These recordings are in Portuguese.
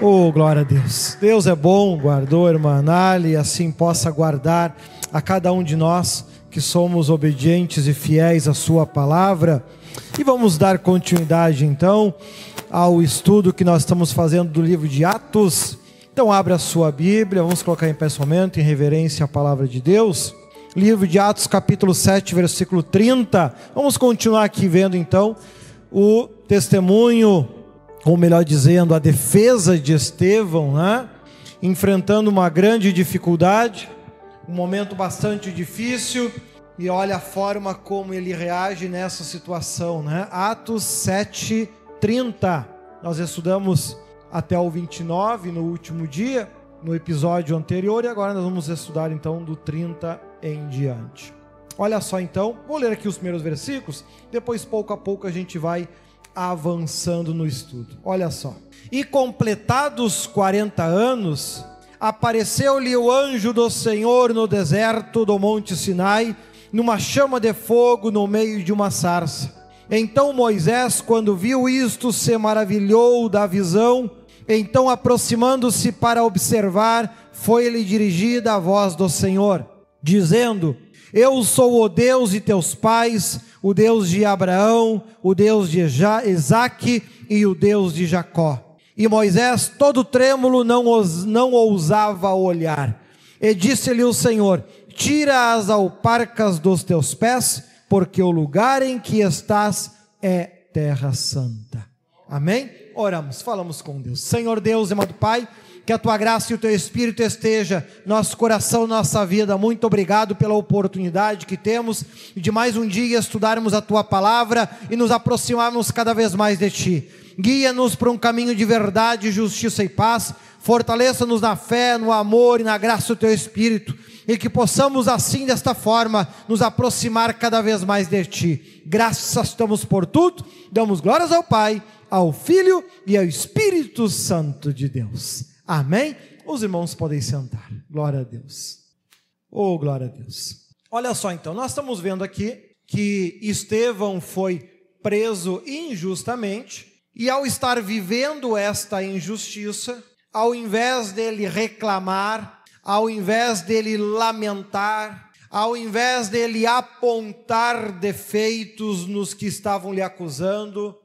Oh, glória a Deus. Deus é bom, guardou a irmã Anali, e assim possa guardar a cada um de nós que somos obedientes e fiéis à Sua palavra. E vamos dar continuidade então ao estudo que nós estamos fazendo do livro de Atos. Então, abre a sua Bíblia, vamos colocar em pé em reverência à palavra de Deus. Livro de Atos, capítulo 7, versículo 30. Vamos continuar aqui vendo então o testemunho, ou melhor dizendo, a defesa de Estevão, né? enfrentando uma grande dificuldade, um momento bastante difícil, e olha a forma como ele reage nessa situação, né? Atos 7, 30. Nós estudamos até o 29 no último dia, no episódio anterior, e agora nós vamos estudar então do 30 em diante. Olha só então, vou ler aqui os primeiros versículos, depois pouco a pouco a gente vai avançando no estudo. Olha só. E completados 40 anos, apareceu-lhe o anjo do Senhor no deserto do Monte Sinai, numa chama de fogo no meio de uma sarça. Então Moisés, quando viu isto, se maravilhou da visão. Então, aproximando-se para observar, foi-lhe dirigida a voz do Senhor, dizendo: eu sou o Deus de teus pais, o Deus de Abraão, o Deus de Isaac e o Deus de Jacó. E Moisés, todo trêmulo, não, os, não ousava olhar. E disse-lhe o Senhor: Tira as alparcas dos teus pés, porque o lugar em que estás é terra santa. Amém? Oramos, falamos com Deus. Senhor Deus, amado Pai que a tua graça e o teu espírito esteja nosso coração, nossa vida. Muito obrigado pela oportunidade que temos de mais um dia estudarmos a tua palavra e nos aproximarmos cada vez mais de ti. Guia-nos para um caminho de verdade, justiça e paz. Fortaleça-nos na fé, no amor e na graça do teu espírito e que possamos assim desta forma nos aproximar cada vez mais de ti. Graças damos por tudo, damos glórias ao Pai, ao Filho e ao Espírito Santo de Deus. Amém? Os irmãos podem sentar. Glória a Deus. Oh, glória a Deus. Olha só então, nós estamos vendo aqui que Estevão foi preso injustamente e ao estar vivendo esta injustiça, ao invés dele reclamar, ao invés dele lamentar, ao invés dele apontar defeitos nos que estavam lhe acusando,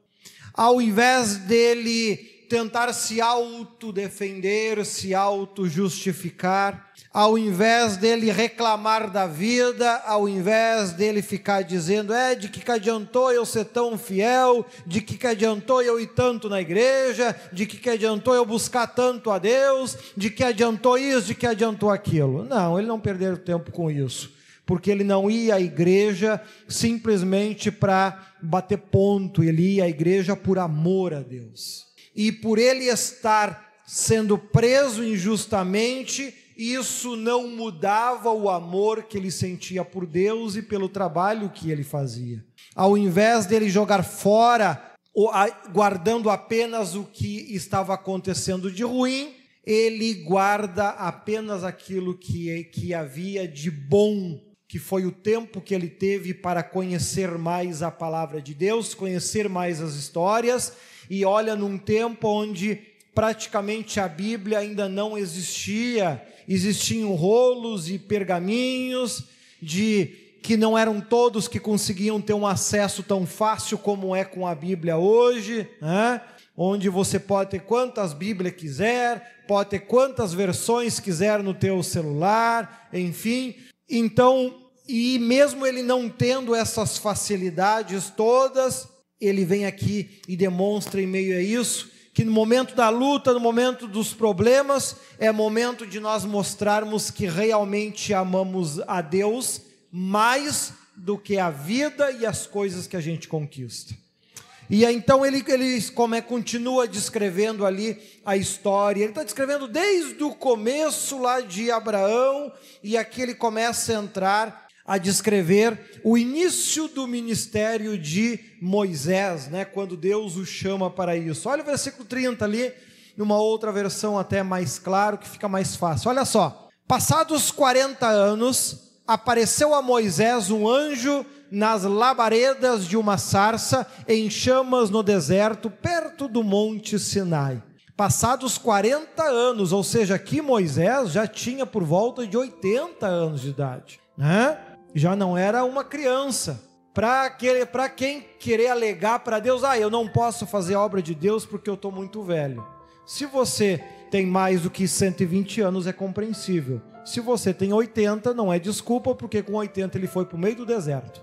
ao invés dele tentar se autodefender, se auto-justificar, ao invés dele reclamar da vida, ao invés dele ficar dizendo, é, de que, que adiantou eu ser tão fiel, de que, que adiantou eu ir tanto na igreja, de que, que adiantou eu buscar tanto a Deus, de que adiantou isso, de que adiantou aquilo. Não, ele não perdeu tempo com isso, porque ele não ia à igreja simplesmente para bater ponto, ele ia à igreja por amor a Deus e por ele estar sendo preso injustamente, isso não mudava o amor que ele sentia por Deus e pelo trabalho que ele fazia. Ao invés dele jogar fora, guardando apenas o que estava acontecendo de ruim, ele guarda apenas aquilo que, que havia de bom, que foi o tempo que ele teve para conhecer mais a palavra de Deus, conhecer mais as histórias e olha num tempo onde praticamente a Bíblia ainda não existia, existiam rolos e pergaminhos de que não eram todos que conseguiam ter um acesso tão fácil como é com a Bíblia hoje, né? onde você pode ter quantas Bíblias quiser, pode ter quantas versões quiser no teu celular, enfim. Então, e mesmo ele não tendo essas facilidades todas, ele vem aqui e demonstra em meio a isso que no momento da luta, no momento dos problemas, é momento de nós mostrarmos que realmente amamos a Deus mais do que a vida e as coisas que a gente conquista. E então ele, ele como é, continua descrevendo ali a história. Ele está descrevendo desde o começo lá de Abraão, e aqui ele começa a entrar a descrever o início do ministério de Moisés, né, quando Deus o chama para isso. Olha o versículo 30 ali, numa outra versão até mais claro, que fica mais fácil. Olha só: Passados 40 anos, apareceu a Moisés um anjo nas labaredas de uma sarça em chamas no deserto, perto do monte Sinai. Passados 40 anos, ou seja, aqui Moisés já tinha por volta de 80 anos de idade, né? Já não era uma criança. Para quem querer alegar para Deus, ah, eu não posso fazer a obra de Deus porque eu estou muito velho. Se você tem mais do que 120 anos, é compreensível. Se você tem 80, não é desculpa, porque com 80 ele foi para o meio do deserto.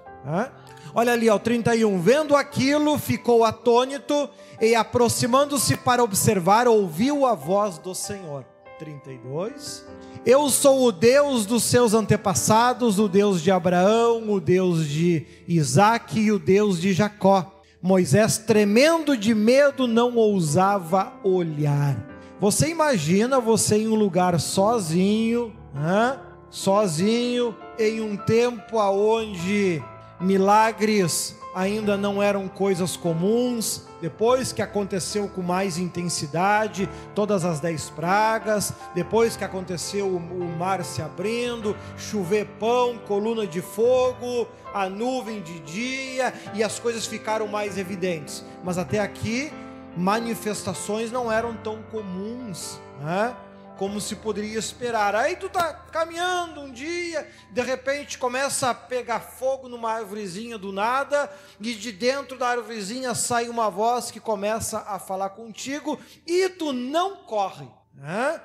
Olha ali, ó, 31. Vendo aquilo, ficou atônito e, aproximando-se para observar, ouviu a voz do Senhor. 32. Eu sou o Deus dos seus antepassados, o Deus de Abraão, o Deus de Isaac e o Deus de Jacó. Moisés, tremendo de medo, não ousava olhar. Você imagina você em um lugar sozinho, né? sozinho, em um tempo aonde milagres ainda não eram coisas comuns, depois que aconteceu com mais intensidade, todas as dez pragas, depois que aconteceu o mar se abrindo, chover pão, coluna de fogo, a nuvem de dia, e as coisas ficaram mais evidentes. Mas até aqui, manifestações não eram tão comuns. Né? Como se poderia esperar. Aí tu tá caminhando um dia, de repente começa a pegar fogo numa árvorezinha do nada, e de dentro da árvorezinha sai uma voz que começa a falar contigo, e tu não corre. Né?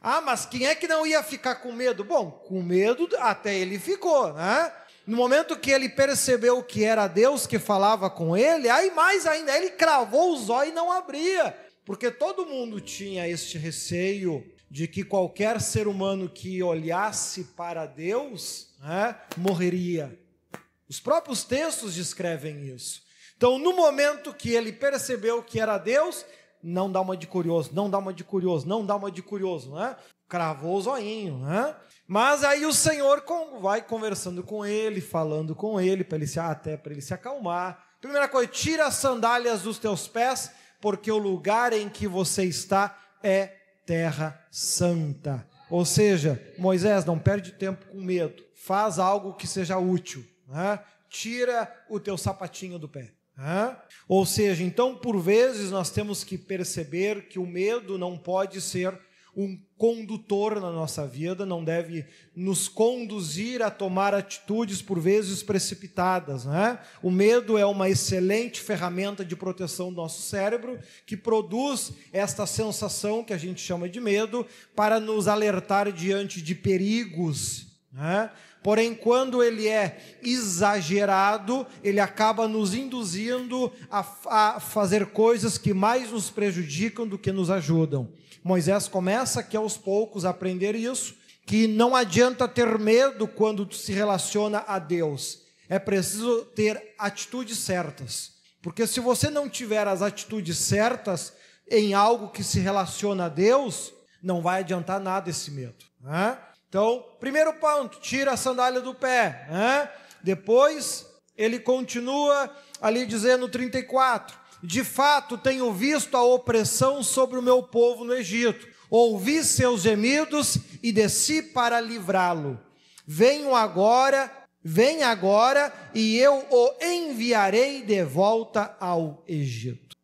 Ah, mas quem é que não ia ficar com medo? Bom, com medo até ele ficou, né? No momento que ele percebeu que era Deus que falava com ele, aí mais ainda, ele cravou os olhos e não abria. Porque todo mundo tinha este receio de que qualquer ser humano que olhasse para Deus né, morreria. Os próprios textos descrevem isso. Então, no momento que ele percebeu que era Deus, não dá uma de curioso, não dá uma de curioso, não dá uma de curioso, né? Cravou o zoinho, né? Mas aí o Senhor vai conversando com ele, falando com ele, para ele se até para ele se acalmar. Primeira coisa, tira as sandálias dos teus pés porque o lugar em que você está é terra santa. Ou seja, Moisés, não perde tempo com medo, faz algo que seja útil, né? tira o teu sapatinho do pé. Né? Ou seja, então por vezes nós temos que perceber que o medo não pode ser um condutor na nossa vida, não deve nos conduzir a tomar atitudes por vezes precipitadas. Né? O medo é uma excelente ferramenta de proteção do nosso cérebro, que produz esta sensação que a gente chama de medo, para nos alertar diante de perigos. Né? Porém, quando ele é exagerado, ele acaba nos induzindo a, a fazer coisas que mais nos prejudicam do que nos ajudam. Moisés começa aqui aos poucos a aprender isso, que não adianta ter medo quando se relaciona a Deus. É preciso ter atitudes certas. Porque se você não tiver as atitudes certas em algo que se relaciona a Deus, não vai adiantar nada esse medo. Né? Então, primeiro ponto, tira a sandália do pé. Né? Depois, ele continua ali dizendo 34: de fato tenho visto a opressão sobre o meu povo no Egito. Ouvi seus gemidos e desci para livrá-lo. Venho agora, vem agora, e eu o enviarei de volta ao Egito.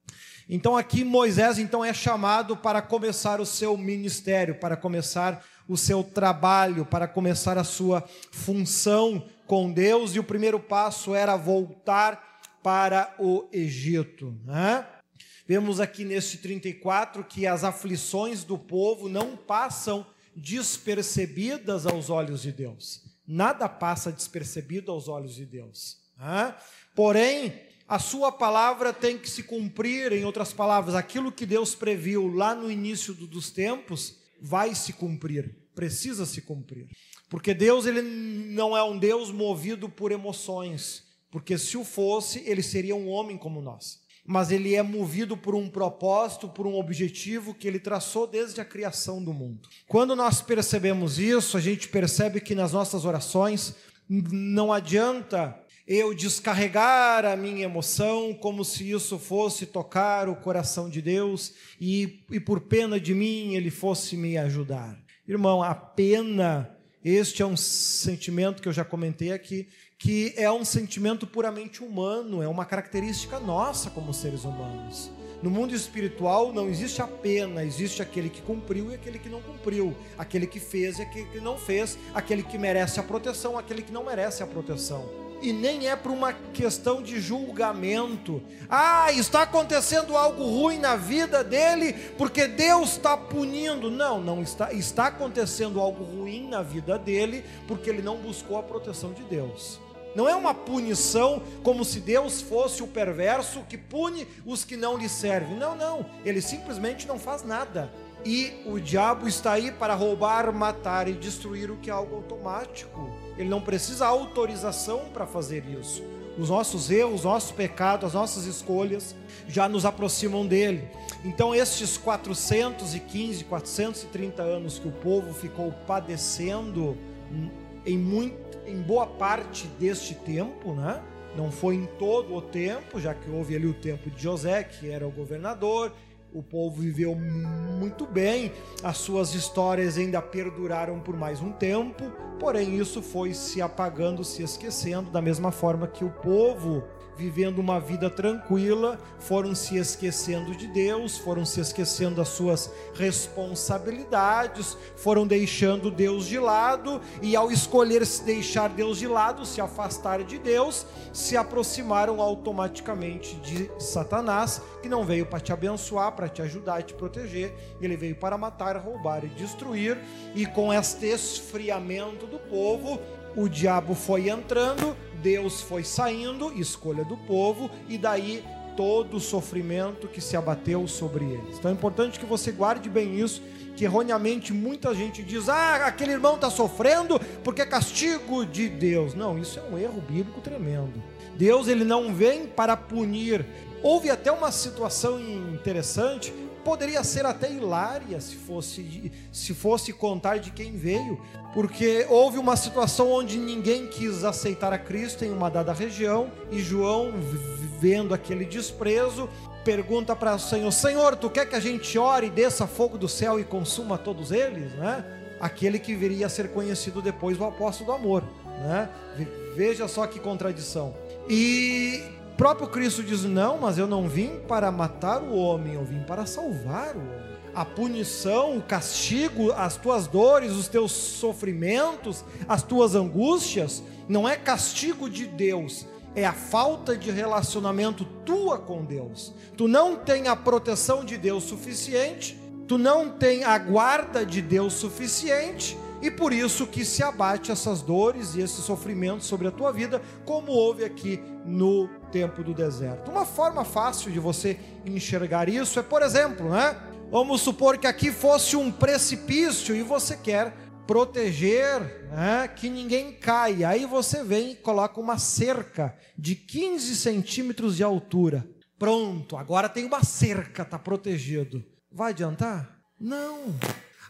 Então aqui Moisés então é chamado para começar o seu ministério, para começar o seu trabalho, para começar a sua função com Deus, e o primeiro passo era voltar para o Egito. Né? Vemos aqui nesse 34 que as aflições do povo não passam despercebidas aos olhos de Deus. Nada passa despercebido aos olhos de Deus. Né? Porém, a sua palavra tem que se cumprir, em outras palavras, aquilo que Deus previu lá no início dos tempos vai se cumprir, precisa se cumprir. Porque Deus ele não é um Deus movido por emoções porque se o fosse, ele seria um homem como nós. Mas ele é movido por um propósito, por um objetivo que ele traçou desde a criação do mundo. Quando nós percebemos isso, a gente percebe que nas nossas orações não adianta eu descarregar a minha emoção como se isso fosse tocar o coração de Deus e, e por pena de mim ele fosse me ajudar. Irmão, a pena, este é um sentimento que eu já comentei aqui, que é um sentimento puramente humano, é uma característica nossa como seres humanos. No mundo espiritual não existe a pena, existe aquele que cumpriu e aquele que não cumpriu, aquele que fez e aquele que não fez, aquele que merece a proteção, aquele que não merece a proteção. E nem é por uma questão de julgamento. Ah, está acontecendo algo ruim na vida dele porque Deus está punindo. Não, não está. Está acontecendo algo ruim na vida dele porque ele não buscou a proteção de Deus. Não é uma punição como se Deus fosse o perverso que pune os que não lhe servem. Não, não. Ele simplesmente não faz nada. E o diabo está aí para roubar, matar e destruir o que é algo automático. Ele não precisa autorização para fazer isso. Os nossos erros, os nossos pecados, as nossas escolhas já nos aproximam dele. Então, estes 415, 430 anos que o povo ficou padecendo em muito em boa parte deste tempo, né? Não foi em todo o tempo, já que houve ali o tempo de José, que era o governador, o povo viveu muito bem, as suas histórias ainda perduraram por mais um tempo, porém isso foi se apagando, se esquecendo, da mesma forma que o povo vivendo uma vida tranquila, foram se esquecendo de Deus, foram se esquecendo das suas responsabilidades, foram deixando Deus de lado e ao escolher se deixar Deus de lado, se afastar de Deus, se aproximaram automaticamente de Satanás, que não veio para te abençoar, para te ajudar e te proteger, ele veio para matar, roubar e destruir, e com este esfriamento do povo, o diabo foi entrando, Deus foi saindo, escolha do povo, e daí todo o sofrimento que se abateu sobre eles. Então é importante que você guarde bem isso, que erroneamente muita gente diz: ah, aquele irmão está sofrendo porque é castigo de Deus. Não, isso é um erro bíblico tremendo. Deus ele não vem para punir. Houve até uma situação interessante poderia ser até hilária se fosse, se fosse contar de quem veio, porque houve uma situação onde ninguém quis aceitar a Cristo em uma dada região, e João, vendo aquele desprezo, pergunta para o Senhor: Senhor, tu quer que a gente ore, desça fogo do céu e consuma todos eles? Né? Aquele que viria a ser conhecido depois o apóstolo do amor. Né? Veja só que contradição. E próprio Cristo diz: Não, mas eu não vim para matar o homem, eu vim para salvar o homem. A punição, o castigo, as tuas dores, os teus sofrimentos, as tuas angústias, não é castigo de Deus, é a falta de relacionamento tua com Deus. Tu não tem a proteção de Deus suficiente, tu não tem a guarda de Deus suficiente, e por isso que se abate essas dores e esses sofrimentos sobre a tua vida, como houve aqui no tempo do deserto. Uma forma fácil de você enxergar isso é, por exemplo, né? Vamos supor que aqui fosse um precipício e você quer proteger né, que ninguém caia. Aí você vem e coloca uma cerca de 15 centímetros de altura. Pronto, agora tem uma cerca, está protegido. Vai adiantar? Não.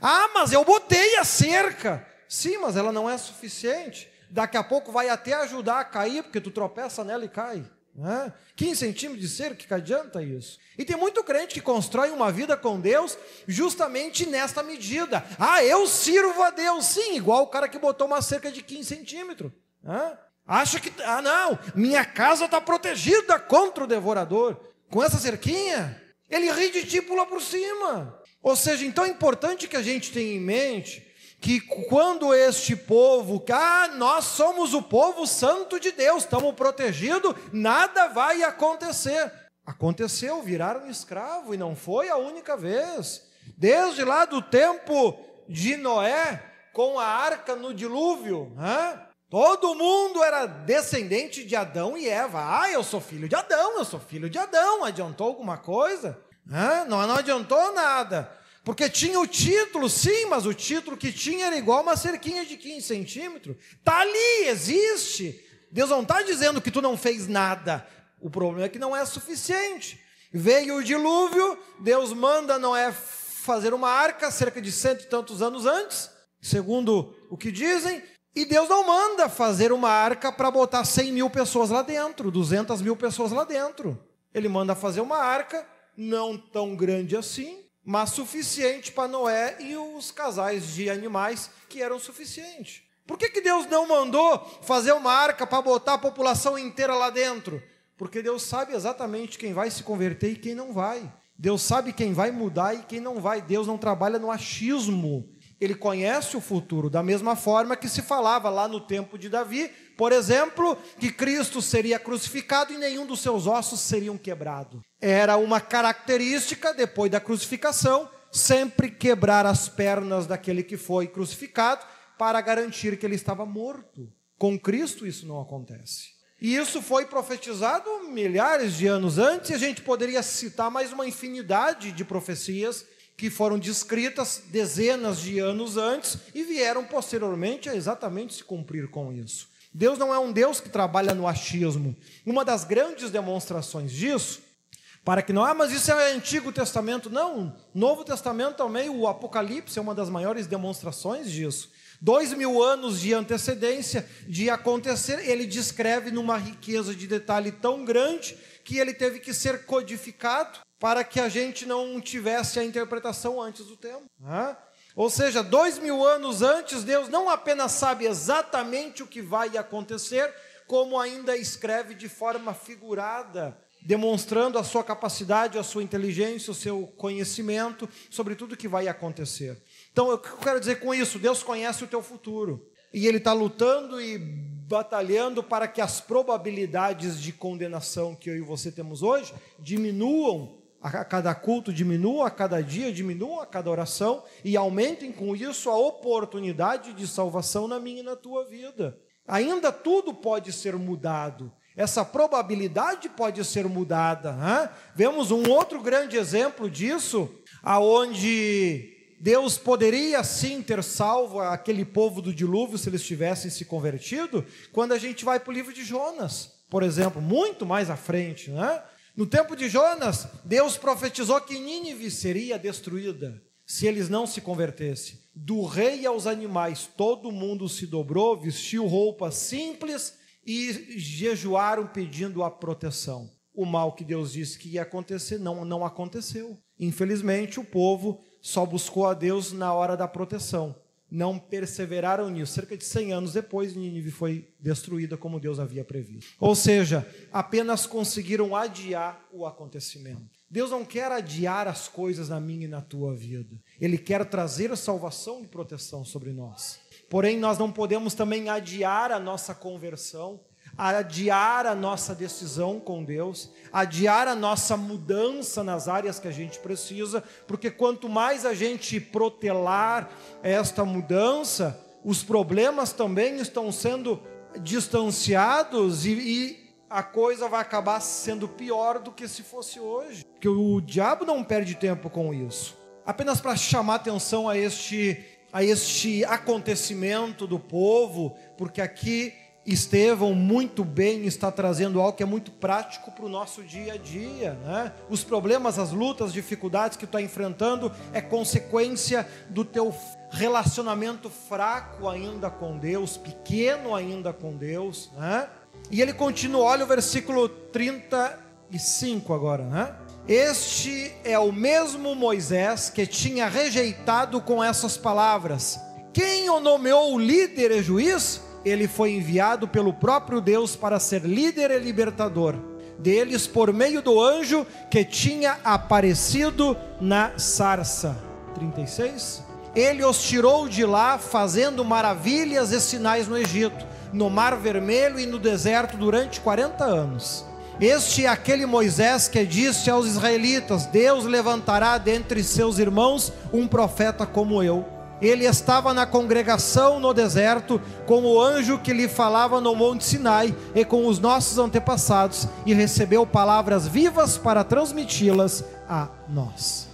Ah, mas eu botei a cerca. Sim, mas ela não é suficiente. Daqui a pouco vai até ajudar a cair, porque tu tropeça nela e cai. Né? 15 centímetros de cerca, que adianta isso? E tem muito crente que constrói uma vida com Deus justamente nesta medida. Ah, eu sirvo a Deus. Sim, igual o cara que botou uma cerca de 15 centímetros. Né? Acha que, ah, não, minha casa está protegida contra o devorador. Com essa cerquinha, ele ri de ti e pula por cima. Ou seja, então é importante que a gente tenha em mente que quando este povo, ah, nós somos o povo santo de Deus, estamos protegidos, nada vai acontecer. Aconteceu, viraram escravo e não foi a única vez. Desde lá do tempo de Noé, com a arca no dilúvio, todo mundo era descendente de Adão e Eva. Ah, eu sou filho de Adão, eu sou filho de Adão. Adiantou alguma coisa? Não, não adiantou nada. Porque tinha o título, sim, mas o título que tinha era igual uma cerquinha de 15 centímetros. Está ali, existe. Deus não está dizendo que tu não fez nada. O problema é que não é suficiente. Veio o dilúvio, Deus manda Noé fazer uma arca cerca de cento e tantos anos antes, segundo o que dizem, e Deus não manda fazer uma arca para botar 100 mil pessoas lá dentro, 200 mil pessoas lá dentro. Ele manda fazer uma arca não tão grande assim, mas suficiente para Noé e os casais de animais que eram suficientes. Por que, que Deus não mandou fazer uma arca para botar a população inteira lá dentro? Porque Deus sabe exatamente quem vai se converter e quem não vai. Deus sabe quem vai mudar e quem não vai. Deus não trabalha no achismo. Ele conhece o futuro, da mesma forma que se falava lá no tempo de Davi, por exemplo, que Cristo seria crucificado e nenhum dos seus ossos seriam quebrados. Era uma característica, depois da crucificação, sempre quebrar as pernas daquele que foi crucificado para garantir que ele estava morto. Com Cristo isso não acontece. E isso foi profetizado milhares de anos antes, e a gente poderia citar mais uma infinidade de profecias que foram descritas dezenas de anos antes e vieram posteriormente a exatamente se cumprir com isso. Deus não é um Deus que trabalha no achismo. Uma das grandes demonstrações disso, para que não, ah, mas isso é Antigo Testamento. Não, Novo Testamento também, o Apocalipse é uma das maiores demonstrações disso. Dois mil anos de antecedência de acontecer, ele descreve numa riqueza de detalhe tão grande que ele teve que ser codificado para que a gente não tivesse a interpretação antes do tempo. Né? Ou seja, dois mil anos antes, Deus não apenas sabe exatamente o que vai acontecer, como ainda escreve de forma figurada, demonstrando a sua capacidade, a sua inteligência, o seu conhecimento sobre tudo que vai acontecer. Então, eu quero dizer com isso? Deus conhece o teu futuro. E Ele está lutando e batalhando para que as probabilidades de condenação que eu e você temos hoje diminuam a cada culto diminua, a cada dia diminua, a cada oração, e aumentem com isso a oportunidade de salvação na minha e na tua vida. Ainda tudo pode ser mudado, essa probabilidade pode ser mudada. Né? Vemos um outro grande exemplo disso, aonde Deus poderia sim ter salvo aquele povo do dilúvio se eles tivessem se convertido, quando a gente vai para o livro de Jonas, por exemplo, muito mais à frente, né? No tempo de Jonas, Deus profetizou que Nínive seria destruída se eles não se convertessem. Do rei aos animais, todo mundo se dobrou, vestiu roupas simples e jejuaram pedindo a proteção. O mal que Deus disse que ia acontecer não, não aconteceu. Infelizmente, o povo só buscou a Deus na hora da proteção não perseveraram nisso. Cerca de 100 anos depois, Nínive foi destruída como Deus havia previsto. Ou seja, apenas conseguiram adiar o acontecimento. Deus não quer adiar as coisas na minha e na tua vida. Ele quer trazer salvação e proteção sobre nós. Porém, nós não podemos também adiar a nossa conversão adiar a nossa decisão com Deus, adiar a nossa mudança nas áreas que a gente precisa, porque quanto mais a gente protelar esta mudança, os problemas também estão sendo distanciados e, e a coisa vai acabar sendo pior do que se fosse hoje. Porque o diabo não perde tempo com isso. Apenas para chamar atenção a este a este acontecimento do povo, porque aqui Estevão muito bem está trazendo algo que é muito prático para o nosso dia a dia. Né? Os problemas, as lutas, as dificuldades que tu está enfrentando é consequência do teu relacionamento fraco ainda com Deus, pequeno ainda com Deus. Né? E ele continua, olha o versículo 35 agora. Né? Este é o mesmo Moisés que tinha rejeitado com essas palavras: Quem o nomeou líder e juiz? ele foi enviado pelo próprio Deus para ser líder e libertador deles por meio do anjo que tinha aparecido na sarça. 36. Ele os tirou de lá, fazendo maravilhas e sinais no Egito, no Mar Vermelho e no deserto durante 40 anos. Este é aquele Moisés que disse aos israelitas: Deus levantará dentre seus irmãos um profeta como eu ele estava na congregação no deserto com o anjo que lhe falava no Monte Sinai e com os nossos antepassados e recebeu palavras vivas para transmiti-las a nós.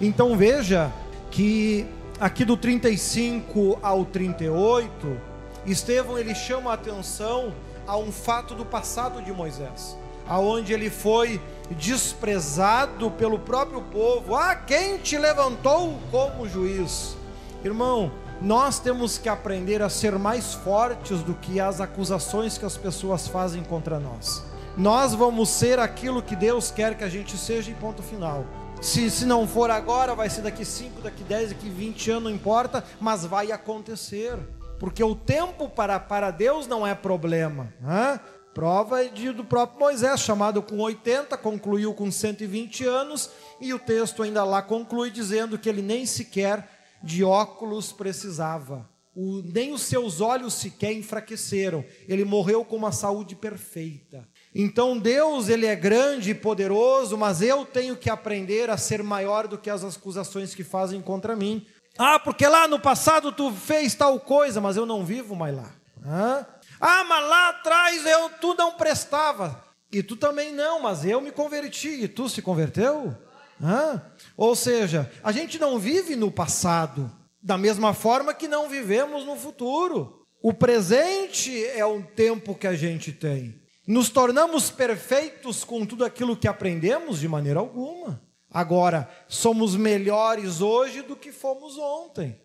Então veja que aqui do 35 ao 38, Estevão ele chama a atenção a um fato do passado de Moisés, aonde ele foi desprezado pelo próprio povo. Ah, quem te levantou como juiz? Irmão, nós temos que aprender a ser mais fortes do que as acusações que as pessoas fazem contra nós. Nós vamos ser aquilo que Deus quer que a gente seja, e ponto final. Se, se não for agora, vai ser daqui 5, daqui 10, daqui 20 anos, não importa, mas vai acontecer. Porque o tempo para, para Deus não é problema. Né? Prova de, do próprio Moisés, chamado com 80, concluiu com 120 anos E o texto ainda lá conclui dizendo que ele nem sequer de óculos precisava. O, nem os seus olhos sequer enfraqueceram. Ele morreu com uma saúde perfeita. Então Deus, ele é grande e poderoso, mas eu tenho que aprender a ser maior do que as acusações que fazem contra mim. Ah, porque lá no passado tu fez tal coisa, mas eu não vivo mais lá. Ah, ah mas lá atrás eu tu não prestava. E tu também não, mas eu me converti e tu se converteu? Ah, ou seja, a gente não vive no passado, da mesma forma que não vivemos no futuro. O presente é o tempo que a gente tem. Nos tornamos perfeitos com tudo aquilo que aprendemos? De maneira alguma. Agora, somos melhores hoje do que fomos ontem.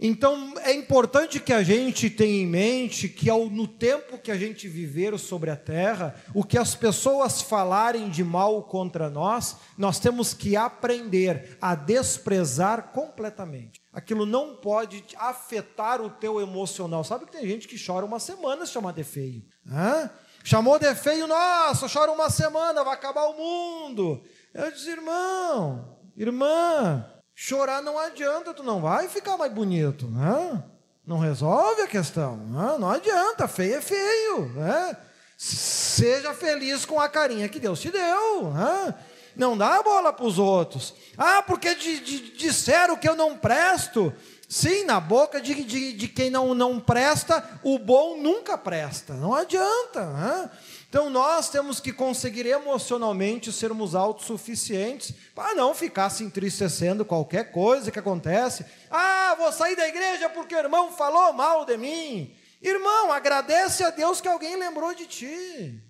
Então, é importante que a gente tenha em mente que, ao, no tempo que a gente viver sobre a terra, o que as pessoas falarem de mal contra nós, nós temos que aprender a desprezar completamente. Aquilo não pode afetar o teu emocional. Sabe que tem gente que chora uma semana se chamar de feio. Né? Chamou de feio, nossa, chora uma semana, vai acabar o mundo. Eu disse, irmão, irmã, chorar não adianta, tu não vai ficar mais bonito, né? Não resolve a questão, né? não adianta, feio é feio, né? Seja feliz com a carinha que Deus te deu, né? Não dá bola para os outros. Ah, porque de, de, disseram que eu não presto. Sim, na boca de, de, de, quem não, não presta, o bom nunca presta. Não adianta. Né? Então nós temos que conseguir emocionalmente sermos autossuficientes para não ficar se entristecendo qualquer coisa que acontece. Ah, vou sair da igreja porque o irmão falou mal de mim. Irmão, agradece a Deus que alguém lembrou de ti.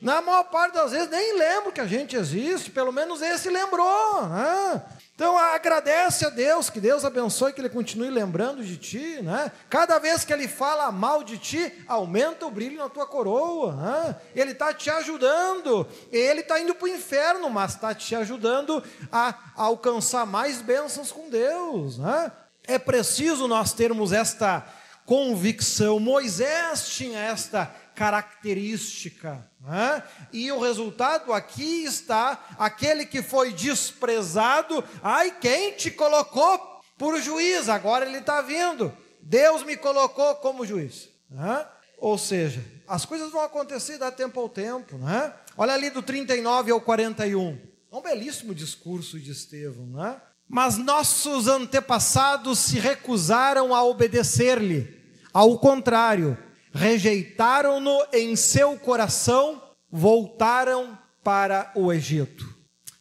Na maior parte das vezes nem lembro que a gente existe, pelo menos esse lembrou. É. Então agradece a Deus, que Deus abençoe, que Ele continue lembrando de ti. Né? Cada vez que Ele fala mal de ti, aumenta o brilho na tua coroa. Né? Ele está te ajudando. Ele está indo para o inferno, mas está te ajudando a, a, alcançar mais bênçãos com Deus. Né? É preciso nós termos esta convicção. Moisés tinha esta característica. E o resultado aqui está: aquele que foi desprezado, ai, quem te colocou por juiz? Agora ele está vindo. Deus me colocou como juiz. Ou seja, as coisas vão acontecer da tempo ao tempo. Né? Olha ali do 39 ao 41. É um belíssimo discurso de Estevão. Né? Mas nossos antepassados se recusaram a obedecer-lhe. Ao contrário, rejeitaram-no em seu coração, voltaram para o Egito.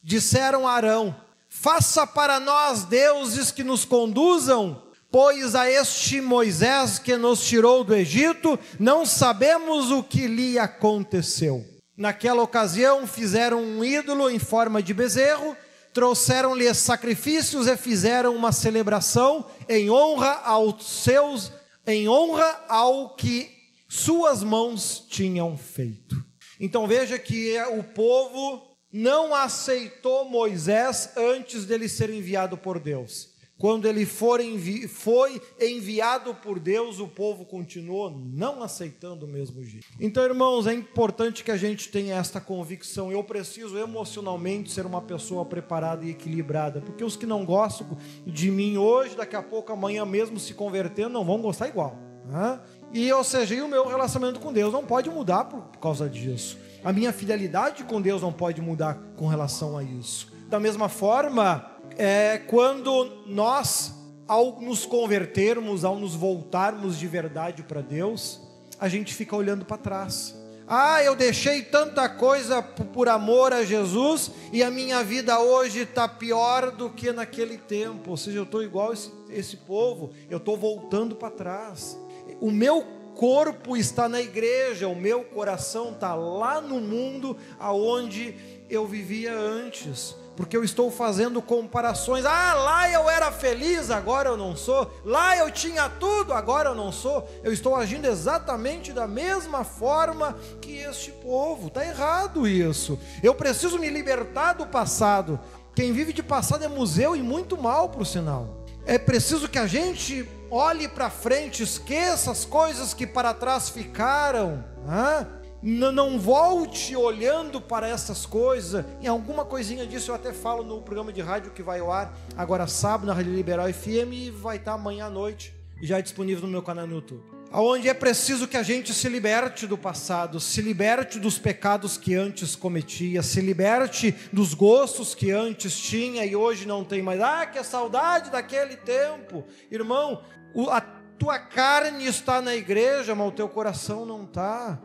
Disseram a Arão: Faça para nós deuses que nos conduzam, pois a este Moisés que nos tirou do Egito, não sabemos o que lhe aconteceu. Naquela ocasião, fizeram um ídolo em forma de bezerro, trouxeram-lhe sacrifícios e fizeram uma celebração em honra aos seus, em honra ao que suas mãos tinham feito. Então veja que o povo não aceitou Moisés antes dele ser enviado por Deus. Quando ele envi foi enviado por Deus, o povo continuou não aceitando o mesmo jeito. Então, irmãos, é importante que a gente tenha esta convicção. Eu preciso emocionalmente ser uma pessoa preparada e equilibrada, porque os que não gostam de mim hoje, daqui a pouco, amanhã mesmo se convertendo, não vão gostar igual. Né? E, ou seja, e o meu relacionamento com Deus não pode mudar por causa disso. A minha fidelidade com Deus não pode mudar com relação a isso. Da mesma forma, é, quando nós, ao nos convertermos, ao nos voltarmos de verdade para Deus, a gente fica olhando para trás. Ah, eu deixei tanta coisa por amor a Jesus e a minha vida hoje está pior do que naquele tempo. Ou seja, eu estou igual esse, esse povo, eu estou voltando para trás o meu corpo está na igreja, o meu coração está lá no mundo aonde eu vivia antes, porque eu estou fazendo comparações. Ah, lá eu era feliz, agora eu não sou. Lá eu tinha tudo, agora eu não sou. Eu estou agindo exatamente da mesma forma que este povo. Está errado isso. Eu preciso me libertar do passado. Quem vive de passado é museu e muito mal, por sinal. É preciso que a gente olhe para frente, esqueça as coisas que para trás ficaram. Né? não volte olhando para essas coisas. Em alguma coisinha disso eu até falo no programa de rádio que vai ao ar agora sábado na Rádio Liberal FM e vai estar amanhã à noite, já disponível no meu canal no YouTube. Onde é preciso que a gente se liberte do passado, se liberte dos pecados que antes cometia, se liberte dos gostos que antes tinha e hoje não tem mais. Ah, que saudade daquele tempo. Irmão, a tua carne está na igreja, mas o teu coração não está.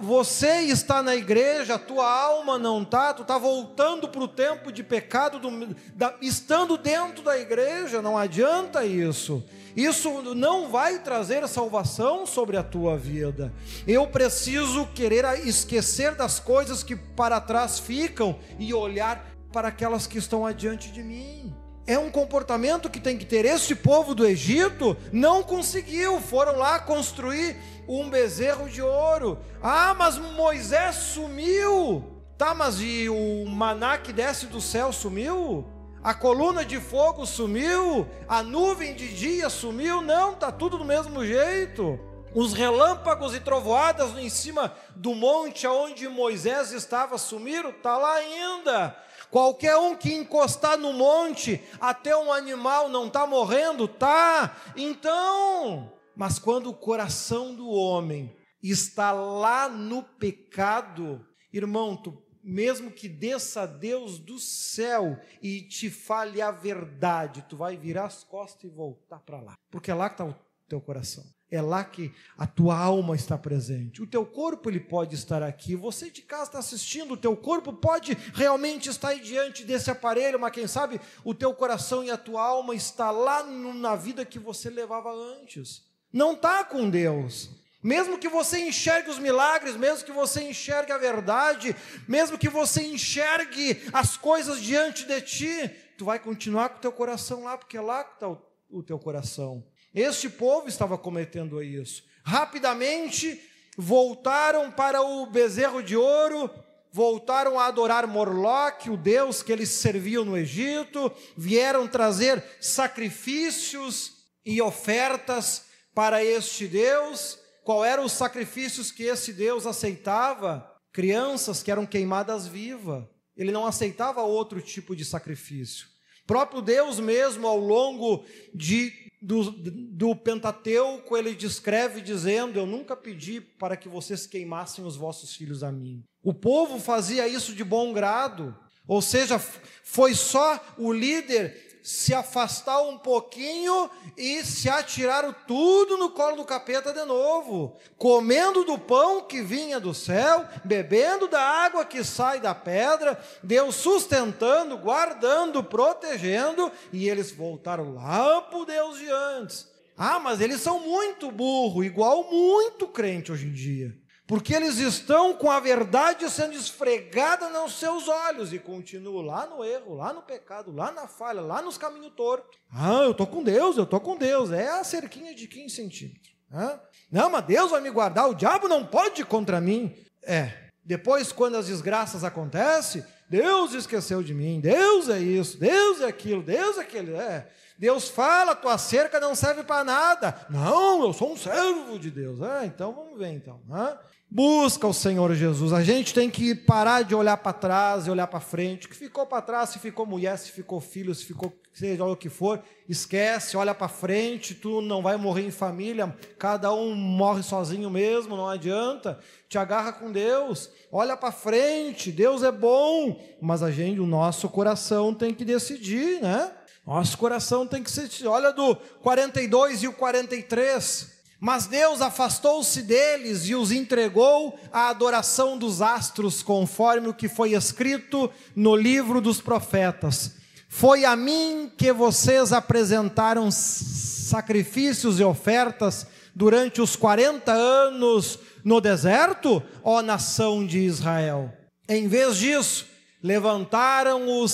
Você está na igreja, tua alma não está, tu está voltando para o tempo de pecado, do, da, estando dentro da igreja, não adianta isso. Isso não vai trazer salvação sobre a tua vida. Eu preciso querer esquecer das coisas que para trás ficam e olhar para aquelas que estão adiante de mim. É um comportamento que tem que ter. Este povo do Egito não conseguiu, foram lá construir um bezerro de ouro. Ah, mas Moisés sumiu. Tá, mas e o maná que desce do céu sumiu? A coluna de fogo sumiu? A nuvem de dia sumiu? Não, tá tudo do mesmo jeito. Os relâmpagos e trovoadas em cima do monte onde Moisés estava sumiram, tá lá ainda. Qualquer um que encostar no monte, até um animal não está morrendo, tá? Então, mas quando o coração do homem está lá no pecado, irmão, tu, mesmo que desça Deus do céu e te fale a verdade, tu vai virar as costas e voltar para lá, porque é lá que está o teu coração. É lá que a tua alma está presente. O teu corpo ele pode estar aqui. Você de casa está assistindo, o teu corpo pode realmente estar aí diante desse aparelho, mas quem sabe o teu coração e a tua alma está lá na vida que você levava antes não está com Deus. Mesmo que você enxergue os milagres, mesmo que você enxergue a verdade, mesmo que você enxergue as coisas diante de ti, tu vai continuar com o teu coração lá, porque é lá está o, o teu coração. Este povo estava cometendo isso. Rapidamente voltaram para o bezerro de ouro, voltaram a adorar Morloque, o deus que eles serviam no Egito, vieram trazer sacrifícios e ofertas para este Deus, qual eram os sacrifícios que esse Deus aceitava? Crianças que eram queimadas vivas. Ele não aceitava outro tipo de sacrifício. Próprio Deus mesmo, ao longo de, do, do Pentateuco, ele descreve dizendo: Eu nunca pedi para que vocês queimassem os vossos filhos a mim. O povo fazia isso de bom grado, ou seja, foi só o líder se afastar um pouquinho e se atiraram tudo no colo do capeta de novo, comendo do pão que vinha do céu, bebendo da água que sai da pedra, Deus sustentando, guardando, protegendo, e eles voltaram lá para o Deus de antes. Ah, mas eles são muito burro, igual muito crente hoje em dia porque eles estão com a verdade sendo esfregada nos seus olhos e continuam lá no erro, lá no pecado, lá na falha, lá nos caminhos tortos. Ah, eu estou com Deus, eu estou com Deus. É a cerquinha de 15 centímetros. Ah, não, mas Deus vai me guardar, o diabo não pode ir contra mim. É, depois, quando as desgraças acontecem, Deus esqueceu de mim, Deus é isso, Deus é aquilo, Deus é aquele. É. Deus fala, tua cerca não serve para nada. Não, eu sou um servo de Deus. Ah, então vamos ver então. Ah, Busca o Senhor Jesus. A gente tem que parar de olhar para trás e olhar para frente. O que ficou para trás, se ficou mulher, se ficou filho, se ficou seja o que for, esquece, olha para frente. Tu não vai morrer em família. Cada um morre sozinho mesmo, não adianta. Te agarra com Deus. Olha para frente. Deus é bom, mas a gente, o nosso coração tem que decidir, né? Nosso coração tem que ser. Olha do 42 e o 43. Mas Deus afastou-se deles e os entregou à adoração dos astros, conforme o que foi escrito no livro dos profetas. Foi a mim que vocês apresentaram sacrifícios e ofertas durante os 40 anos no deserto, ó nação de Israel. Em vez disso, levantaram o,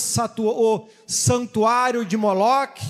santuário de Moloque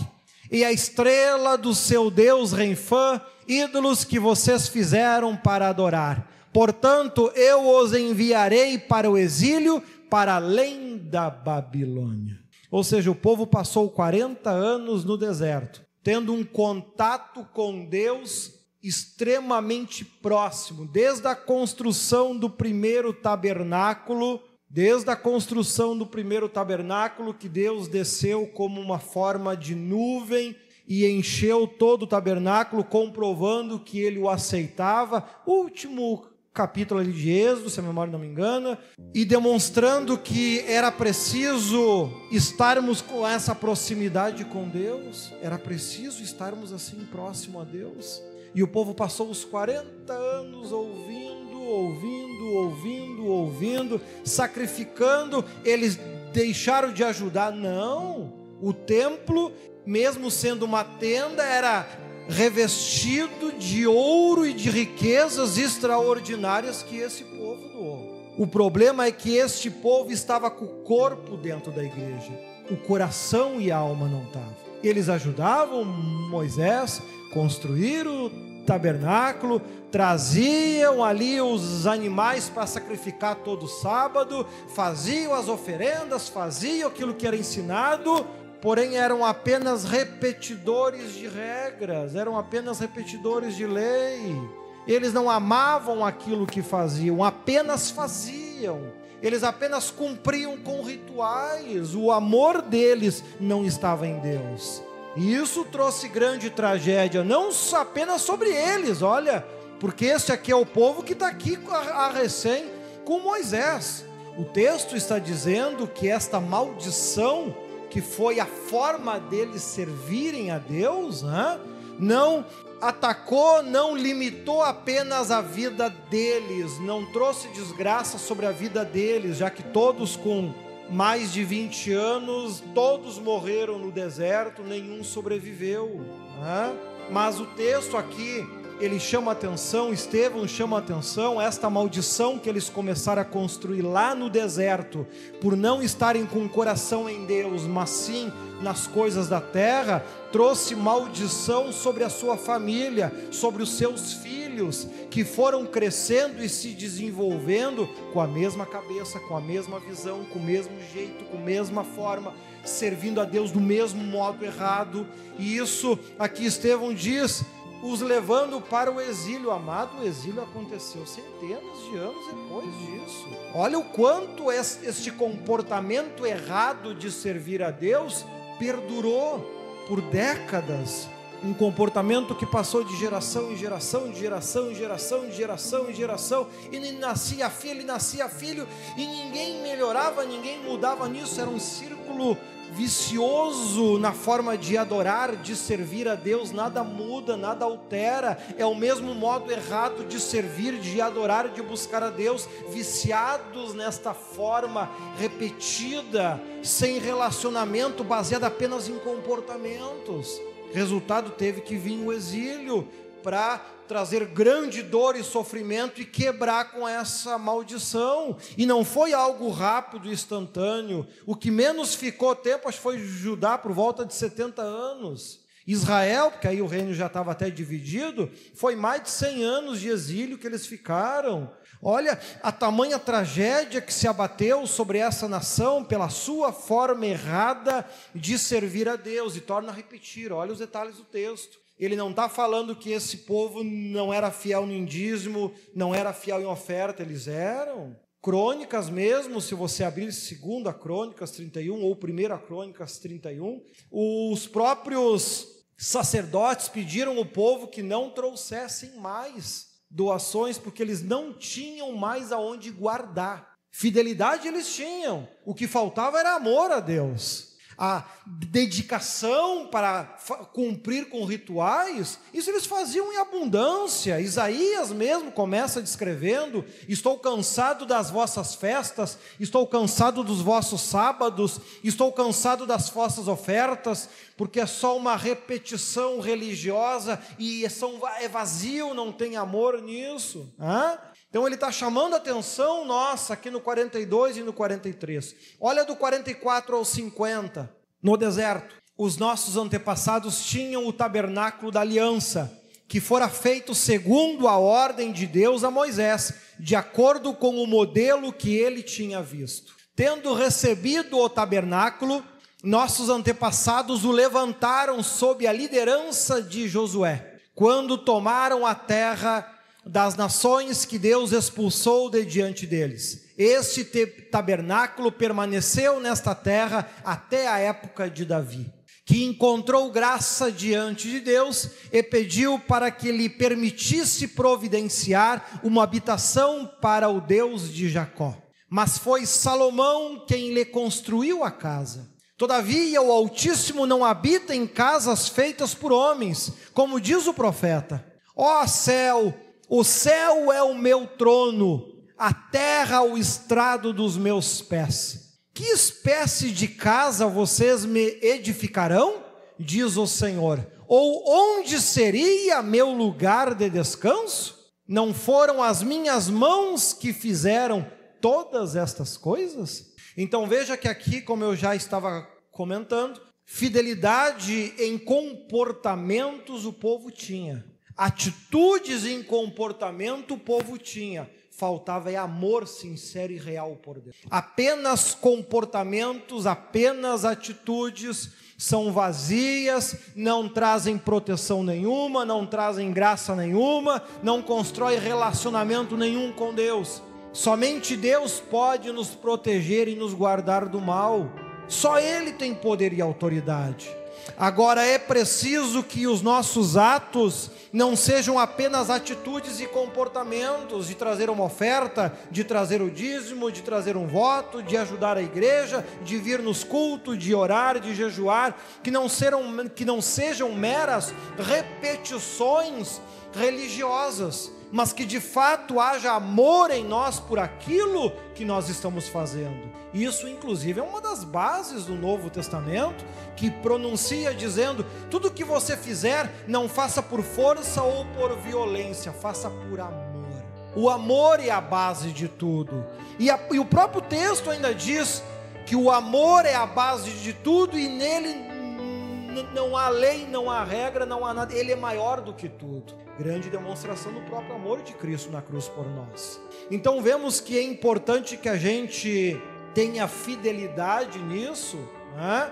e a estrela do seu Deus Renfã ídolos que vocês fizeram para adorar. Portanto, eu os enviarei para o exílio, para além da Babilônia. Ou seja, o povo passou 40 anos no deserto, tendo um contato com Deus extremamente próximo, desde a construção do primeiro tabernáculo, desde a construção do primeiro tabernáculo, que Deus desceu como uma forma de nuvem e encheu todo o tabernáculo, comprovando que ele o aceitava. Último capítulo de Êxodo, se a memória não me engana, e demonstrando que era preciso estarmos com essa proximidade com Deus, era preciso estarmos assim próximo a Deus. E o povo passou os 40 anos ouvindo, ouvindo, ouvindo, ouvindo, sacrificando, eles deixaram de ajudar. Não, o templo, mesmo sendo uma tenda, era revestido de ouro e de riquezas extraordinárias que esse povo doou. O problema é que este povo estava com o corpo dentro da igreja, o coração e a alma não estavam. Eles ajudavam Moisés a construir o tabernáculo, traziam ali os animais para sacrificar todo sábado, faziam as oferendas, faziam aquilo que era ensinado, porém eram apenas repetidores de regras, eram apenas repetidores de lei. Eles não amavam aquilo que faziam, apenas faziam. Eles apenas cumpriam com rituais. O amor deles não estava em Deus. E isso trouxe grande tragédia, não apenas sobre eles, olha, porque este aqui é o povo que está aqui a recém com Moisés. O texto está dizendo que esta maldição que foi a forma deles servirem a Deus, não atacou, não limitou apenas a vida deles, não trouxe desgraça sobre a vida deles, já que todos com mais de 20 anos, todos morreram no deserto, nenhum sobreviveu. Mas o texto aqui ele chama atenção, Estevão chama atenção, esta maldição que eles começaram a construir lá no deserto, por não estarem com o coração em Deus, mas sim nas coisas da terra, trouxe maldição sobre a sua família, sobre os seus filhos, que foram crescendo e se desenvolvendo com a mesma cabeça, com a mesma visão, com o mesmo jeito, com a mesma forma, servindo a Deus do mesmo modo errado. E isso aqui Estevão diz os levando para o exílio. Amado, o exílio aconteceu centenas de anos depois disso. Olha o quanto este comportamento errado de servir a Deus perdurou por décadas. Um comportamento que passou de geração em geração, de geração em geração, de geração em geração, e nascia filho, e nascia filho, e ninguém melhorava, ninguém mudava nisso, era um círculo vicioso na forma de adorar, de servir a Deus, nada muda, nada altera, é o mesmo modo errado de servir, de adorar, de buscar a Deus, viciados nesta forma repetida, sem relacionamento, baseada apenas em comportamentos. Resultado teve que vir o exílio para trazer grande dor e sofrimento e quebrar com essa maldição. E não foi algo rápido e instantâneo. O que menos ficou tempo, acho foi Judá por volta de 70 anos. Israel, porque aí o reino já estava até dividido, foi mais de 100 anos de exílio que eles ficaram. Olha a tamanha tragédia que se abateu sobre essa nação pela sua forma errada de servir a Deus. E torna a repetir, olha os detalhes do texto ele não está falando que esse povo não era fiel no indízimo, não era fiel em oferta, eles eram. Crônicas mesmo, se você abrir segunda Crônicas 31 ou primeira Crônicas 31, os próprios sacerdotes pediram ao povo que não trouxessem mais doações, porque eles não tinham mais aonde guardar. Fidelidade eles tinham, o que faltava era amor a Deus a dedicação para cumprir com rituais, isso eles faziam em abundância. Isaías mesmo começa descrevendo: Estou cansado das vossas festas, estou cansado dos vossos sábados, estou cansado das vossas ofertas, porque é só uma repetição religiosa e é vazio, não tem amor nisso. Hã? Então ele está chamando a atenção nossa aqui no 42 e no 43. Olha do 44 ao 50. No deserto, os nossos antepassados tinham o tabernáculo da aliança, que fora feito segundo a ordem de Deus a Moisés, de acordo com o modelo que ele tinha visto. Tendo recebido o tabernáculo, nossos antepassados o levantaram sob a liderança de Josué quando tomaram a terra das nações que Deus expulsou de diante deles. Este tabernáculo permaneceu nesta terra até a época de Davi, que encontrou graça diante de Deus e pediu para que lhe permitisse providenciar uma habitação para o Deus de Jacó. Mas foi Salomão quem lhe construiu a casa. Todavia, o Altíssimo não habita em casas feitas por homens, como diz o profeta. Ó céu, o céu é o meu trono, a terra o estrado dos meus pés. Que espécie de casa vocês me edificarão? Diz o Senhor. Ou onde seria meu lugar de descanso? Não foram as minhas mãos que fizeram todas estas coisas? Então veja que aqui, como eu já estava comentando, fidelidade em comportamentos o povo tinha. Atitudes em comportamento o povo tinha, faltava é amor sincero e real por Deus. Apenas comportamentos, apenas atitudes são vazias, não trazem proteção nenhuma, não trazem graça nenhuma, não constrói relacionamento nenhum com Deus. Somente Deus pode nos proteger e nos guardar do mal. Só Ele tem poder e autoridade. Agora é preciso que os nossos atos não sejam apenas atitudes e comportamentos de trazer uma oferta, de trazer o dízimo, de trazer um voto, de ajudar a igreja, de vir nos cultos, de orar, de jejuar, que não, serão, que não sejam meras repetições religiosas mas que de fato haja amor em nós por aquilo que nós estamos fazendo. Isso, inclusive, é uma das bases do Novo Testamento, que pronuncia dizendo: tudo que você fizer, não faça por força ou por violência, faça por amor. O amor é a base de tudo. E, a, e o próprio texto ainda diz que o amor é a base de tudo e nele não há lei, não há regra, não há nada, ele é maior do que tudo. Grande demonstração do próprio amor de Cristo na cruz por nós. Então vemos que é importante que a gente tenha fidelidade nisso, né?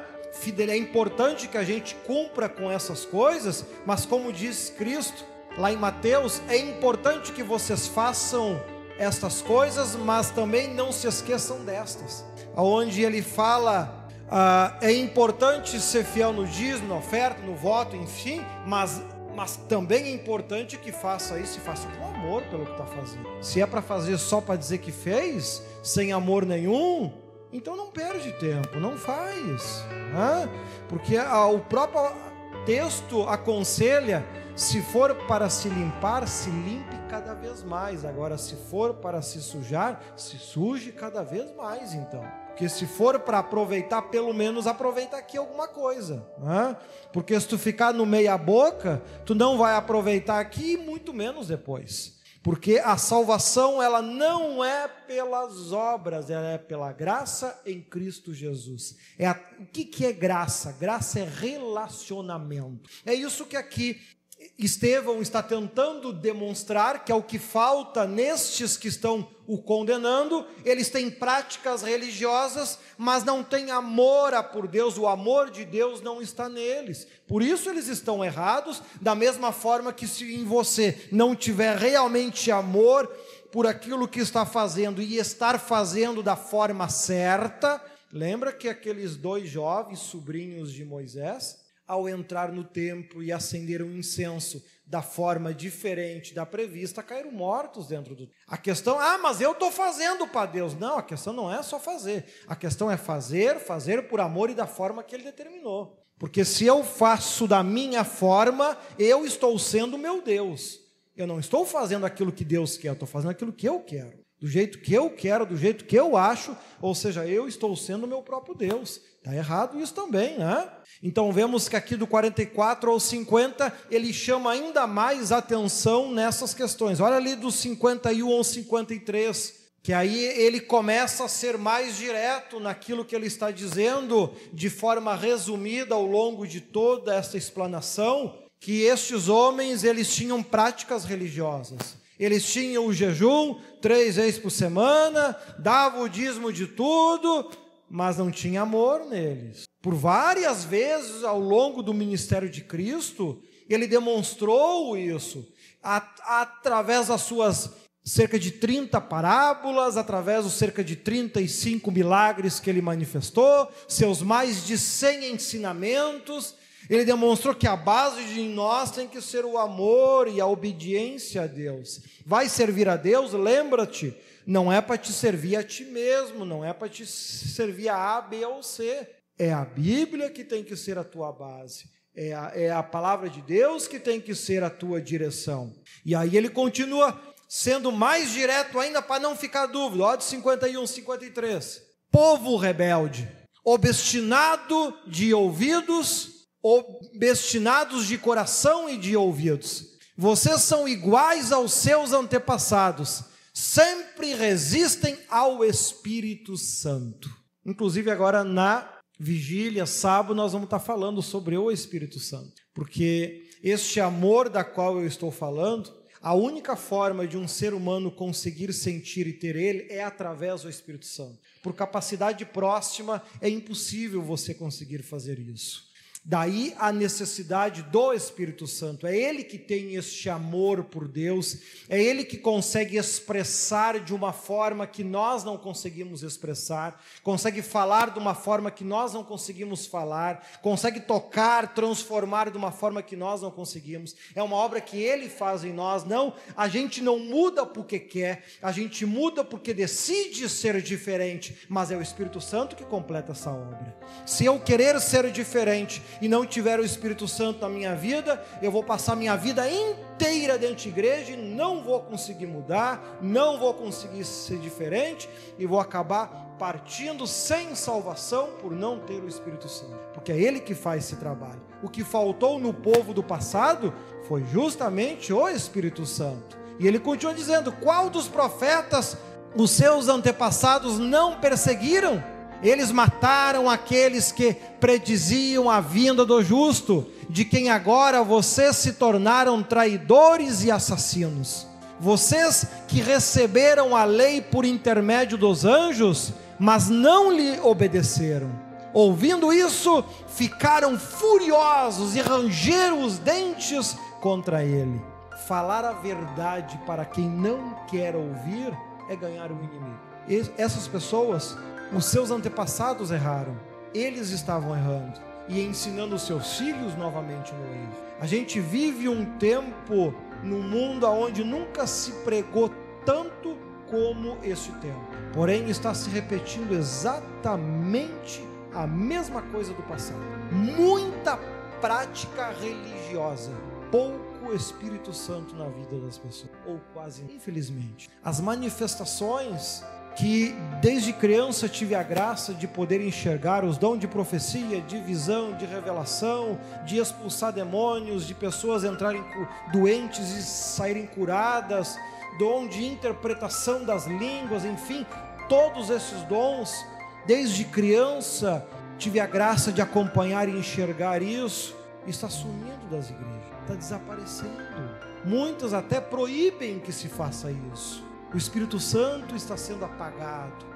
É importante que a gente cumpra com essas coisas, mas como diz Cristo lá em Mateus, é importante que vocês façam estas coisas, mas também não se esqueçam destas. Aonde ele fala ah, é importante ser fiel no dízimo, na oferta, no voto, enfim, mas, mas também é importante que faça isso e faça com amor pelo que está fazendo. Se é para fazer só para dizer que fez, sem amor nenhum, então não perde tempo, não faz. Né? Porque ah, o próprio texto aconselha: se for para se limpar, se limpe cada vez mais. Agora, se for para se sujar, se suje cada vez mais, então. Porque se for para aproveitar, pelo menos aproveita aqui alguma coisa. Né? Porque se tu ficar no meia boca, tu não vai aproveitar aqui e muito menos depois. Porque a salvação ela não é pelas obras, ela é pela graça em Cristo Jesus. É a, o que, que é graça? Graça é relacionamento. É isso que aqui Estevão está tentando demonstrar que é o que falta nestes que estão o condenando, eles têm práticas religiosas, mas não têm amor a por Deus, o amor de Deus não está neles. Por isso eles estão errados, da mesma forma que se em você não tiver realmente amor por aquilo que está fazendo e estar fazendo da forma certa, lembra que aqueles dois jovens sobrinhos de Moisés, ao entrar no templo e acender um incenso da forma diferente da prevista, caíram mortos dentro do. A questão, ah, mas eu estou fazendo para Deus. Não, a questão não é só fazer. A questão é fazer, fazer por amor e da forma que Ele determinou. Porque se eu faço da minha forma, eu estou sendo meu Deus. Eu não estou fazendo aquilo que Deus quer, eu estou fazendo aquilo que eu quero do jeito que eu quero, do jeito que eu acho, ou seja, eu estou sendo meu próprio Deus. Está errado isso também, né? Então vemos que aqui do 44 ao 50 ele chama ainda mais atenção nessas questões. Olha ali do 51 ao 53, que aí ele começa a ser mais direto naquilo que ele está dizendo, de forma resumida ao longo de toda essa explanação, que estes homens eles tinham práticas religiosas. Eles tinham o jejum três vezes por semana, davam o dízimo de tudo, mas não tinha amor neles. Por várias vezes ao longo do ministério de Cristo, ele demonstrou isso através das suas cerca de 30 parábolas, através dos cerca de 35 milagres que ele manifestou, seus mais de 100 ensinamentos, ele demonstrou que a base de nós tem que ser o amor e a obediência a Deus. Vai servir a Deus? Lembra-te, não é para te servir a ti mesmo, não é para te servir a A, B ou C. É a Bíblia que tem que ser a tua base. É a, é a palavra de Deus que tem que ser a tua direção. E aí ele continua sendo mais direto ainda para não ficar dúvida. Ó, de 51, 53. Povo rebelde, obstinado de ouvidos, obstinados de coração e de ouvidos. Vocês são iguais aos seus antepassados, sempre resistem ao Espírito Santo. Inclusive, agora na vigília, sábado, nós vamos estar falando sobre o Espírito Santo, porque este amor da qual eu estou falando a única forma de um ser humano conseguir sentir e ter ele é através do Espírito Santo. Por capacidade próxima, é impossível você conseguir fazer isso. Daí a necessidade do Espírito Santo. É Ele que tem este amor por Deus, é Ele que consegue expressar de uma forma que nós não conseguimos expressar, consegue falar de uma forma que nós não conseguimos falar, consegue tocar, transformar de uma forma que nós não conseguimos. É uma obra que Ele faz em nós. Não, a gente não muda porque quer, a gente muda porque decide ser diferente, mas é o Espírito Santo que completa essa obra. Se eu querer ser diferente, e não tiver o Espírito Santo na minha vida, eu vou passar minha vida inteira dentro de igreja e não vou conseguir mudar, não vou conseguir ser diferente e vou acabar partindo sem salvação por não ter o Espírito Santo, porque é ele que faz esse trabalho. O que faltou no povo do passado foi justamente o Espírito Santo. E ele continua dizendo: qual dos profetas os seus antepassados não perseguiram? Eles mataram aqueles que prediziam a vinda do justo, de quem agora vocês se tornaram traidores e assassinos. Vocês que receberam a lei por intermédio dos anjos, mas não lhe obedeceram. Ouvindo isso, ficaram furiosos e rangeram os dentes contra ele. Falar a verdade para quem não quer ouvir é ganhar o inimigo. Essas pessoas os seus antepassados erraram, eles estavam errando e ensinando os seus filhos novamente no erro. A gente vive um tempo no mundo onde nunca se pregou tanto como este tempo. Porém, está se repetindo exatamente a mesma coisa do passado. Muita prática religiosa, pouco Espírito Santo na vida das pessoas, ou quase, infelizmente. As manifestações que desde criança tive a graça de poder enxergar os dons de profecia, de visão, de revelação, de expulsar demônios, de pessoas entrarem doentes e saírem curadas, dom de interpretação das línguas, enfim, todos esses dons, desde criança tive a graça de acompanhar e enxergar isso, está sumindo das igrejas, está desaparecendo. Muitas até proíbem que se faça isso o Espírito Santo está sendo apagado.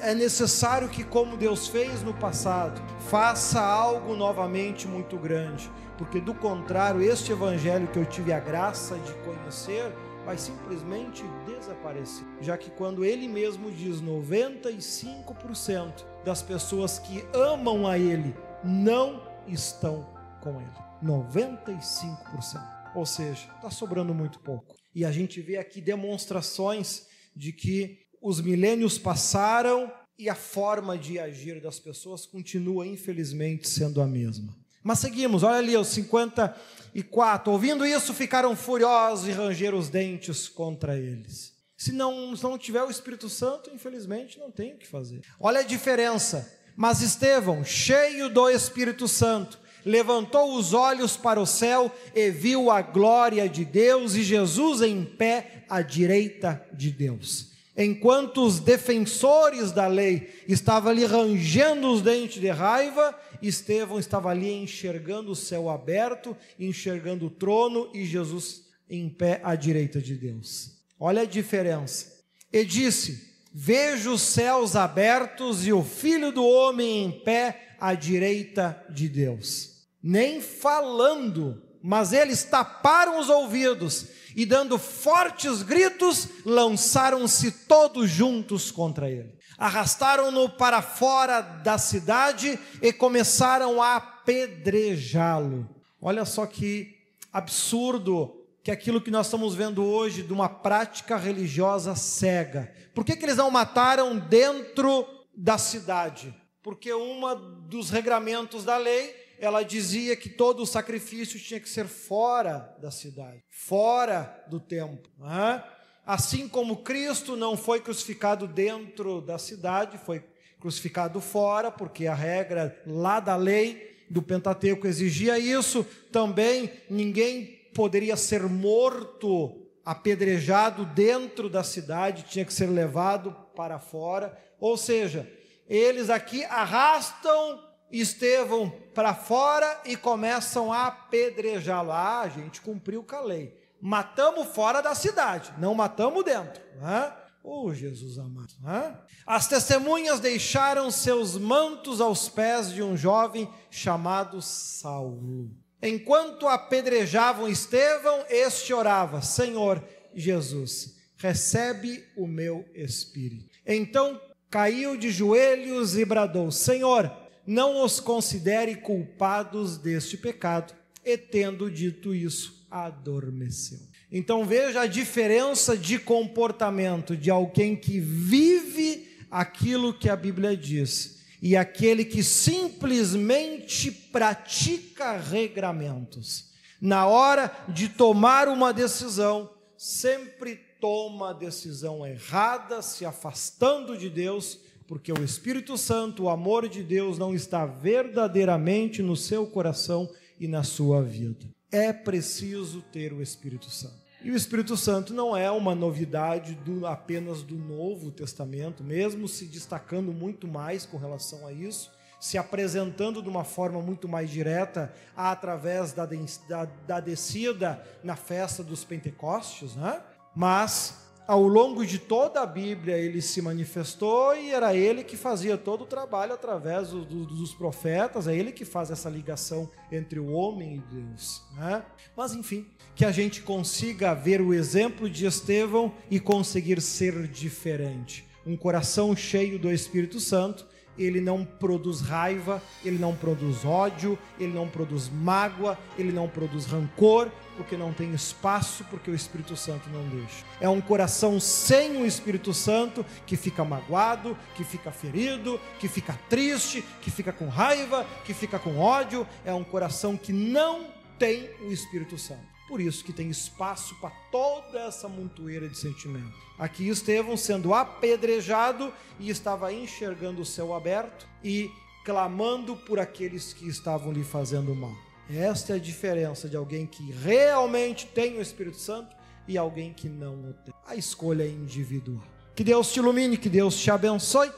É necessário que, como Deus fez no passado, faça algo novamente muito grande, porque do contrário, este evangelho que eu tive a graça de conhecer vai simplesmente desaparecer. Já que quando ele mesmo diz 95% das pessoas que amam a ele não estão com ele. 95%. Ou seja, está sobrando muito pouco. E a gente vê aqui demonstrações de que os milênios passaram e a forma de agir das pessoas continua, infelizmente, sendo a mesma. Mas seguimos, olha ali, os 54. Ouvindo isso, ficaram furiosos e rangeram os dentes contra eles. Se não, se não tiver o Espírito Santo, infelizmente, não tem o que fazer. Olha a diferença. Mas Estevão, cheio do Espírito Santo, levantou os olhos para o céu e viu a glória de Deus e Jesus em pé à direita de Deus. Enquanto os defensores da lei estavam ali rangendo os dentes de raiva, Estevão estava ali enxergando o céu aberto, enxergando o trono e Jesus em pé à direita de Deus. Olha a diferença. E disse: Vejo os céus abertos e o filho do homem em pé à direita de Deus. Nem falando, mas eles taparam os ouvidos e, dando fortes gritos, lançaram-se todos juntos contra ele. Arrastaram-no para fora da cidade e começaram a apedrejá-lo. Olha só que absurdo que aquilo que nós estamos vendo hoje de uma prática religiosa cega. Por que, que eles não mataram dentro da cidade? Porque uma dos regramentos da lei, ela dizia que todo o sacrifício tinha que ser fora da cidade, fora do templo. Né? Assim como Cristo não foi crucificado dentro da cidade, foi crucificado fora, porque a regra lá da lei do Pentateuco exigia isso, também ninguém poderia ser morto, apedrejado dentro da cidade, tinha que ser levado para fora. Ou seja, eles aqui arrastam Estevão para fora e começam a apedrejá-lo. Ah, a gente cumpriu com a lei. Matamos fora da cidade, não matamos dentro. Né? Oh, Jesus amado. Né? As testemunhas deixaram seus mantos aos pés de um jovem chamado Saulo. Enquanto apedrejavam Estevão, este orava: Senhor Jesus, recebe o meu espírito. Então caiu de joelhos e bradou: Senhor, não os considere culpados deste pecado. E tendo dito isso, adormeceu. Então veja a diferença de comportamento de alguém que vive aquilo que a Bíblia diz e aquele que simplesmente pratica regramentos. Na hora de tomar uma decisão, sempre toma a decisão errada, se afastando de Deus, porque o Espírito Santo, o amor de Deus, não está verdadeiramente no seu coração e na sua vida. É preciso ter o Espírito Santo. E o Espírito Santo não é uma novidade do, apenas do Novo Testamento, mesmo se destacando muito mais com relação a isso, se apresentando de uma forma muito mais direta através da, da, da descida na festa dos Pentecostes, né? Mas ao longo de toda a Bíblia ele se manifestou e era ele que fazia todo o trabalho através do, do, dos profetas, é ele que faz essa ligação entre o homem e Deus. Né? Mas enfim, que a gente consiga ver o exemplo de Estevão e conseguir ser diferente. Um coração cheio do Espírito Santo ele não produz raiva, ele não produz ódio, ele não produz mágoa, ele não produz rancor, porque não tem espaço, porque o Espírito Santo não deixa. É um coração sem o Espírito Santo que fica magoado, que fica ferido, que fica triste, que fica com raiva, que fica com ódio. É um coração que não tem o Espírito Santo. Por isso que tem espaço para toda essa montoeira de sentimentos. Aqui Estevão sendo apedrejado e estava enxergando o céu aberto e clamando por aqueles que estavam lhe fazendo mal. Esta é a diferença de alguém que realmente tem o Espírito Santo e alguém que não o tem. A escolha é individual. Que Deus te ilumine, que Deus te abençoe.